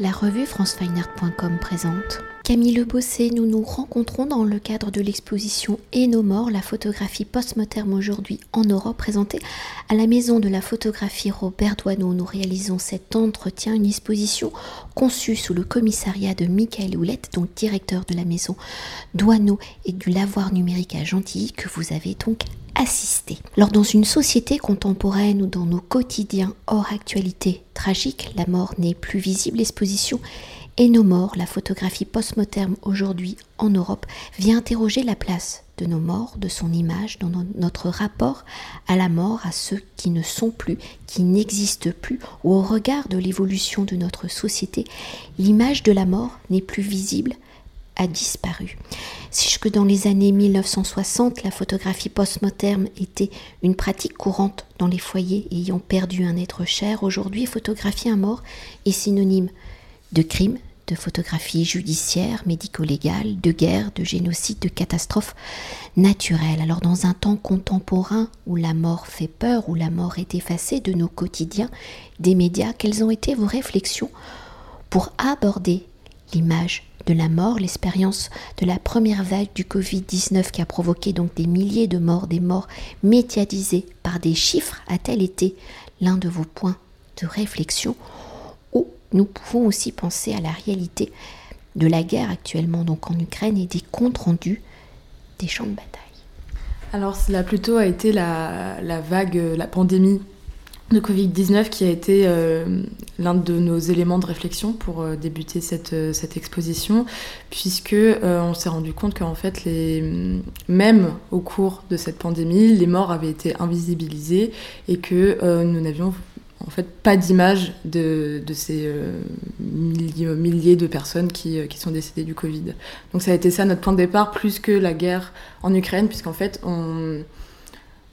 La revue francefineart.com présente. Camille Lebossé, nous nous rencontrons dans le cadre de l'exposition Et nos morts, la photographie post-moderne aujourd'hui en Europe, présentée à la maison de la photographie Robert Doisneau. Nous réalisons cet entretien, une exposition conçue sous le commissariat de Michael Houlette, donc directeur de la maison Doisneau et du lavoir numérique à Gentilly, que vous avez donc assisté. Alors dans une société contemporaine ou dans nos quotidiens hors actualité tragique, la mort n'est plus visible, l'exposition et nos morts, la photographie post-moderne aujourd'hui en Europe, vient interroger la place de nos morts, de son image, dans notre rapport à la mort, à ceux qui ne sont plus, qui n'existent plus, ou au regard de l'évolution de notre société. L'image de la mort n'est plus visible, disparu. Si que dans les années 1960, la photographie post-moderne était une pratique courante dans les foyers ayant perdu un être cher, aujourd'hui photographier un mort est synonyme de crime, de photographie judiciaire, médico-légale, de guerre, de génocide, de catastrophe naturelle. Alors dans un temps contemporain où la mort fait peur, où la mort est effacée de nos quotidiens, des médias, quelles ont été vos réflexions pour aborder l'image de la mort, l'expérience de la première vague du Covid-19 qui a provoqué donc des milliers de morts, des morts médiatisées par des chiffres, a-t-elle été l'un de vos points de réflexion nous pouvons aussi penser à la réalité de la guerre actuellement donc en Ukraine et des comptes rendus des champs de bataille? Alors cela plutôt a été la, vague, la pandémie de Covid-19 qui a été euh, l'un de nos éléments de réflexion pour euh, débuter cette, euh, cette, exposition, puisque on s'est rendu compte qu'en fait, les, même au cours de cette pandémie, les morts avaient été invisibilisés et que nous n'avions en fait pas d'image de, ces euh, milliers, de personnes qui, qui, sont décédées du Covid. Donc ça a été ça notre point de départ, plus que la guerre en Ukraine, puisqu'en fait, on,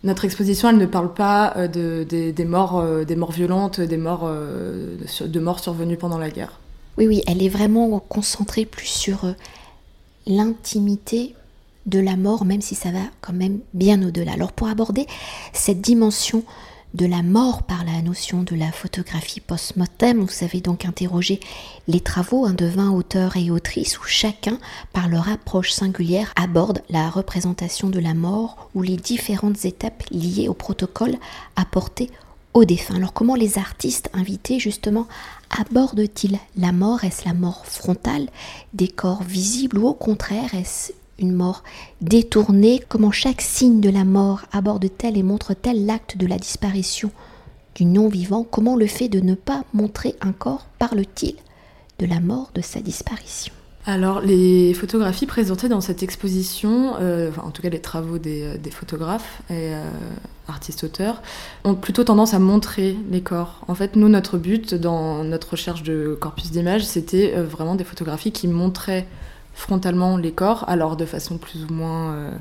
notre exposition, elle ne parle pas euh, de, des, morts, des morts violentes, des morts, de morts survenues pendant la guerre. Oui, oui, elle est vraiment concentrée plus sur l'intimité de la mort, même si ça va quand même bien au-delà. Alors pour aborder cette dimension de la mort par la notion de la photographie post-mortem. Vous avez donc interrogé les travaux de 20 auteurs et autrices où chacun, par leur approche singulière, aborde la représentation de la mort ou les différentes étapes liées au protocole apporté aux défunts. Alors comment les artistes invités justement abordent-ils la mort? Est-ce la mort frontale des corps visibles ou au contraire est-ce une mort détournée, comment chaque signe de la mort aborde-t-elle et montre-t-elle l'acte de la disparition du non-vivant, comment le fait de ne pas montrer un corps parle-t-il de la mort, de sa disparition? Alors, les photographies présentées dans cette exposition, euh, en tout cas les travaux des, euh, photographes et euh, artistes-auteurs, ont plutôt tendance à montrer les corps. En fait, nous, notre but dans notre recherche de corpus d'images, c'était vraiment des photographies qui montraient frontalement les corps, alors de façon plus ou moins euh,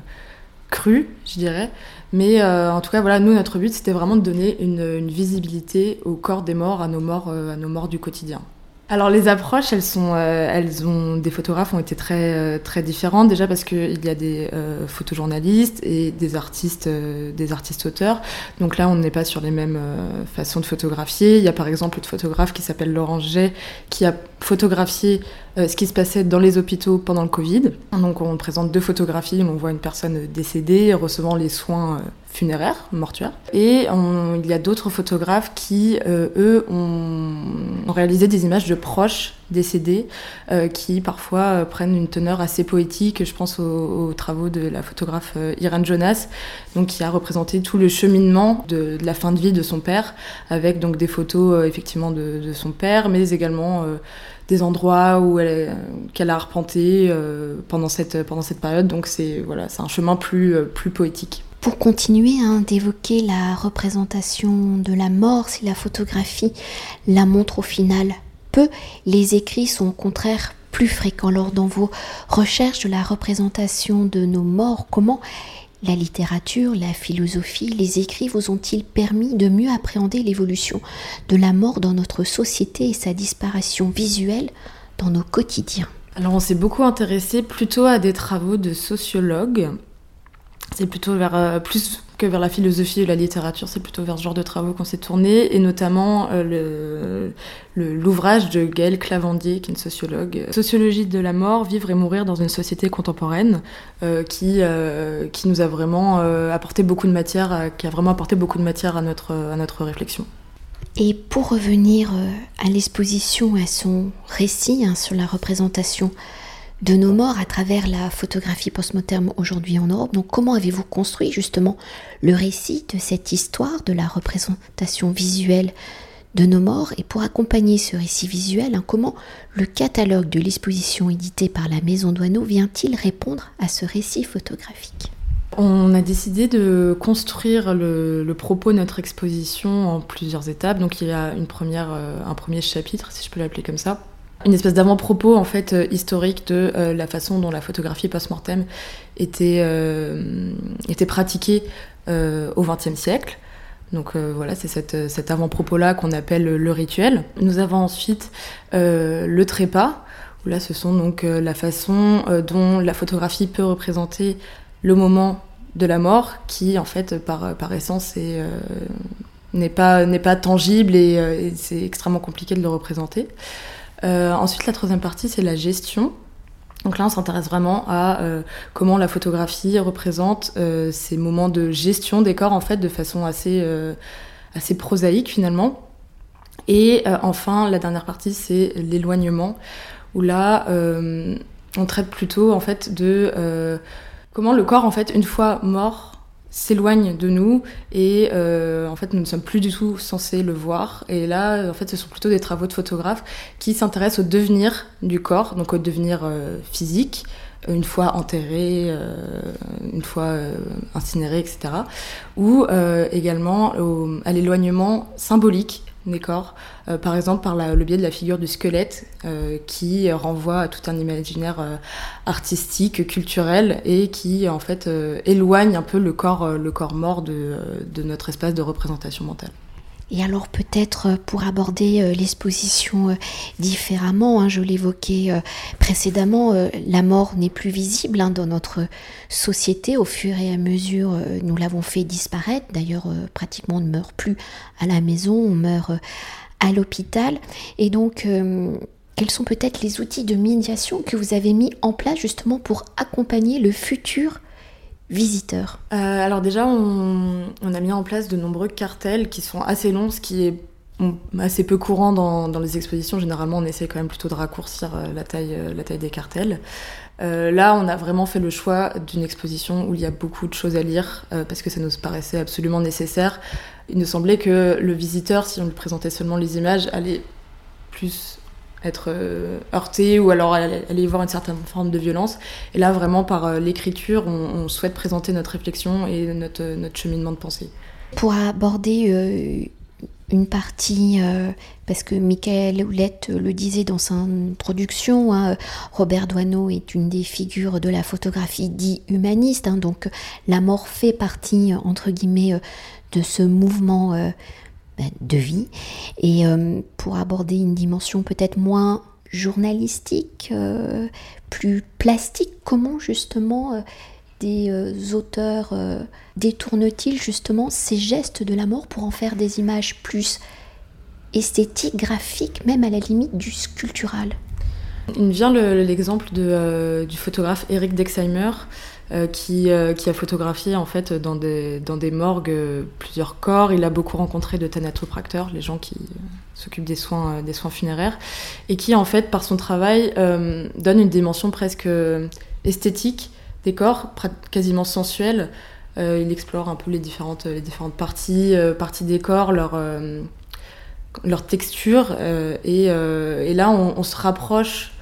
crue, je dirais. Mais euh, en tout cas, voilà, nous, notre but, c'était vraiment de donner une, visibilité au corps des morts, à nos morts, euh, à nos morts du quotidien. Alors les approches, elles sont, euh, elles ont, des photographes ont été très euh, très différentes déjà parce qu'il y a des euh, photojournalistes et des artistes, des artistes auteurs. Donc là, on n'est pas sur les mêmes façons de photographier. Il y a par exemple une photographe qui s'appelle Laurent Jet qui a photographié ce qui se passait dans les hôpitaux pendant le Covid. Donc on présente deux photographies où on voit une personne décédée recevant les soins funéraires, mortuaires. Et il y a d'autres photographes qui, euh, eux, ont, réalisé des images de proches décédés euh, qui parfois euh, prennent une teneur assez poétique. Je pense aux, travaux de la photographe Irène Jonas, donc qui a représenté tout le cheminement de, la fin de vie de son père, avec donc des photos effectivement de, son père, mais également des endroits où elle qu'elle a arpenté pendant cette pendant cette période. Donc c'est voilà, c'est un chemin plus plus poétique. Pour continuer hein, d'évoquer la représentation de la mort, si la photographie la montre au final peu, les écrits sont au contraire plus fréquents. Alors dans vos recherches de la représentation de nos morts, comment la littérature, la philosophie, les écrits vous ont-ils permis de mieux appréhender l'évolution de la mort dans notre société et sa disparition visuelle dans nos quotidiens? Alors on s'est beaucoup intéressé plutôt à des travaux de sociologues c'est plutôt vers euh, plus que vers la philosophie et la littérature, c'est plutôt vers ce genre de travaux qu'on s'est tourné, et notamment euh, l'ouvrage de Gaëlle Clavandier, qui est une sociologue. Sociologie de la mort, vivre et mourir dans une société contemporaine, euh, qui, nous a vraiment apporté beaucoup de matière, qui a vraiment apporté beaucoup de matière à notre, à réflexion. Et pour revenir à l'exposition, à son récit hein, sur la représentation de nos morts à travers la photographie postmoderne aujourd'hui en Europe. Donc comment avez-vous construit justement le récit de cette histoire de la représentation visuelle de nos morts? Et pour accompagner ce récit visuel, hein, comment le catalogue de l'exposition édité par la Maison Douaneau vient-il répondre à ce récit photographique? On a décidé de construire le, propos de notre exposition en plusieurs étapes. Donc il y a euh, un premier chapitre, si je peux l'appeler comme ça, une espèce d'avant-propos en fait euh, historique de euh, la façon dont la photographie post-mortem était, euh, était pratiquée au XXe siècle. Donc voilà, c'est cet avant-propos-là qu'on appelle le rituel. Nous avons ensuite le trépas, où là ce sont donc la façon dont la photographie peut représenter le moment de la mort, qui en fait par, par essence n'est pas, pas tangible et c'est extrêmement compliqué de le représenter. Euh, ensuite, la troisième partie, c'est la gestion. Donc là, on s'intéresse vraiment à euh, comment la photographie représente euh, ces moments de gestion des corps, en fait, de façon assez, assez prosaïque, finalement. Et enfin, la dernière partie, c'est l'éloignement, où là, on traite plutôt, en fait, de comment le corps, en fait, une fois mort, s'éloigne de nous et euh, en fait nous ne sommes plus du tout censés le voir et là en fait ce sont plutôt des travaux de photographes qui s'intéressent au devenir du corps donc au devenir euh, physique une fois enterré, euh, une fois incinéré, etc. Ou également à l'éloignement symbolique euh, par exemple par le biais de la figure du squelette euh, qui renvoie à tout un imaginaire euh, artistique, culturel et qui en fait éloigne un peu le corps, mort de notre espace de représentation mentale. Et alors peut-être euh, pour aborder euh, l'exposition euh, différemment, hein, je l'évoquais précédemment, la mort n'est plus visible hein, dans notre société au fur et à mesure, nous l'avons fait disparaître, d'ailleurs pratiquement on ne meurt plus à la maison, on meurt à l'hôpital. Et donc quels sont peut-être les outils de médiation que vous avez mis en place justement pour accompagner le futur visiteurs euh, Alors déjà, on, a mis en place de nombreux cartels qui sont assez longs, ce qui est assez peu courant dans, les expositions. Généralement, on essaie quand même plutôt de raccourcir euh, la taille, euh, la taille des cartels. là, on a vraiment fait le choix d'une exposition où il y a beaucoup de choses à lire parce que ça nous paraissait absolument nécessaire. Il nous semblait que le visiteur, si on lui présentait seulement les images, allait plus être euh, heurté ou alors aller voir une certaine forme de violence. Et là, vraiment, par euh, l'écriture, on, souhaite présenter notre réflexion et notre, notre cheminement de pensée. Pour aborder euh, une partie, parce que Michael Houlette le disait dans sa introduction, hein, Robert Doisneau est une des figures de la photographie dit humaniste, hein, donc la mort fait partie, entre guillemets, de ce mouvement de vie. Et euh, pour aborder une dimension peut-être moins journalistique, euh, plus plastique, comment justement euh, des auteurs détournent-ils justement ces gestes de la mort pour en faire des images plus esthétiques, graphiques, même à la limite du sculptural? Il me vient l'exemple du photographe Eric Dexheimer euh, qui, euh, qui, a photographié en fait dans des, dans des morgues euh, plusieurs corps. Il a beaucoup rencontré de thanatopracteurs, les gens qui s'occupent des soins, des soins funéraires, et qui en fait par son travail donne une dimension presque esthétique des corps, quasiment sensuelle. il explore un peu les différentes, les différentes parties, parties des corps, leur, leur texture, et, là on se rapproche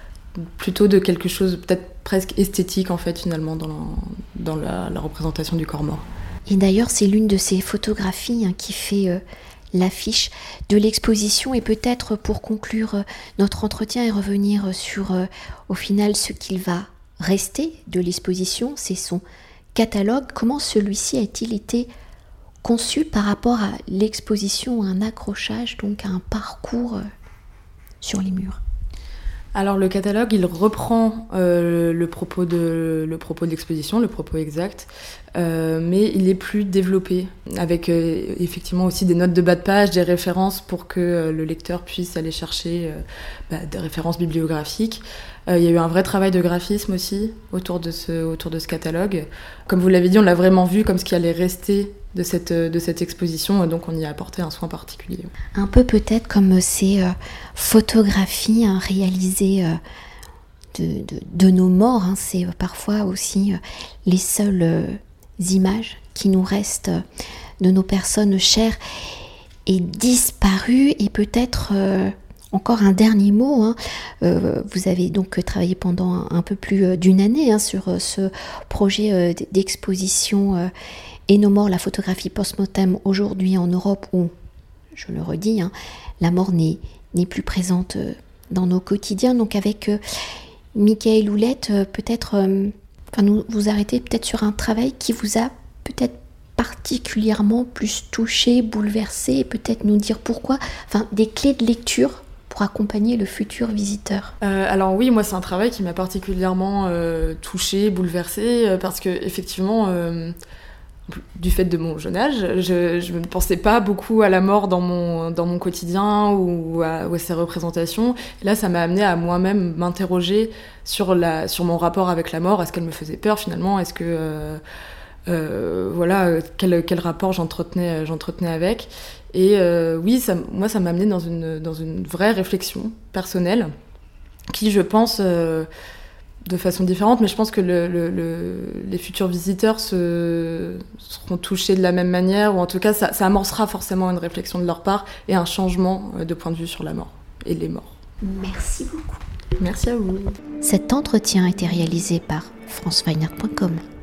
plutôt de quelque chose peut-être presque esthétique en fait finalement dans, dans la, représentation du corps mort. Et d'ailleurs c'est l'une de ces photographies hein, qui fait euh, l'affiche de l'exposition et peut-être pour conclure euh, notre entretien et revenir sur euh, au final ce qu'il va rester de l'exposition, c'est son catalogue. Comment celui-ci a-t-il été conçu par rapport à l'exposition, un accrochage, donc à un parcours sur les murs? Alors le catalogue, il reprend euh, le propos de le propos de l'exposition, le propos exact, euh, mais il est plus développé, avec euh, effectivement aussi des notes de bas de page, des références pour que le lecteur puisse aller chercher bah, des références bibliographiques. il y a eu un vrai travail de graphisme aussi autour de ce autour de ce catalogue. Comme vous l'avez dit, on l'a vraiment vu comme ce qui allait rester de cette, de cette exposition, donc on y a apporté un soin particulier. Un peu peut-être comme ces euh, photographies hein, réalisées euh, de, de, nos morts, hein. c'est parfois aussi euh, les seules images qui nous restent de nos personnes chères et disparues, et peut-être encore un dernier mot. Hein. vous avez donc travaillé pendant un, peu plus d'une année sur ce projet d'exposition et nos morts, la photographie post-mortem aujourd'hui en Europe où, je le redis, hein, la mort n'est plus présente euh, dans nos quotidiens. Donc avec euh, Michael Houlette, euh, peut-être, enfin, nous vous arrêtez peut-être sur un travail qui vous a peut-être particulièrement plus touché, bouleversé, et peut-être nous dire pourquoi, enfin des clés de lecture pour accompagner le futur visiteur. Alors oui, moi c'est un travail qui m'a particulièrement touché, bouleversé, parce que effectivement du fait de mon jeune âge, je, ne pensais pas beaucoup à la mort dans mon, dans mon quotidien ou à, ses représentations. là, ça m'a amené à moi-même m'interroger sur, sur mon rapport avec la mort. Est-ce qu'elle me faisait peur finalement? Est-ce que. Euh, euh, voilà, quel, quel rapport j'entretenais, avec? Et euh, oui, ça, moi, ça m'a amené dans une, dans une vraie réflexion personnelle qui, je pense, de façon différente, mais je pense que les futurs visiteurs se, seront touchés de la même manière, ou en tout cas, ça, ça, amorcera forcément une réflexion de leur part et un changement euh, de point de vue sur la mort et les morts. Merci beaucoup. Merci à vous. Cet entretien a été réalisé par franceweiner.com.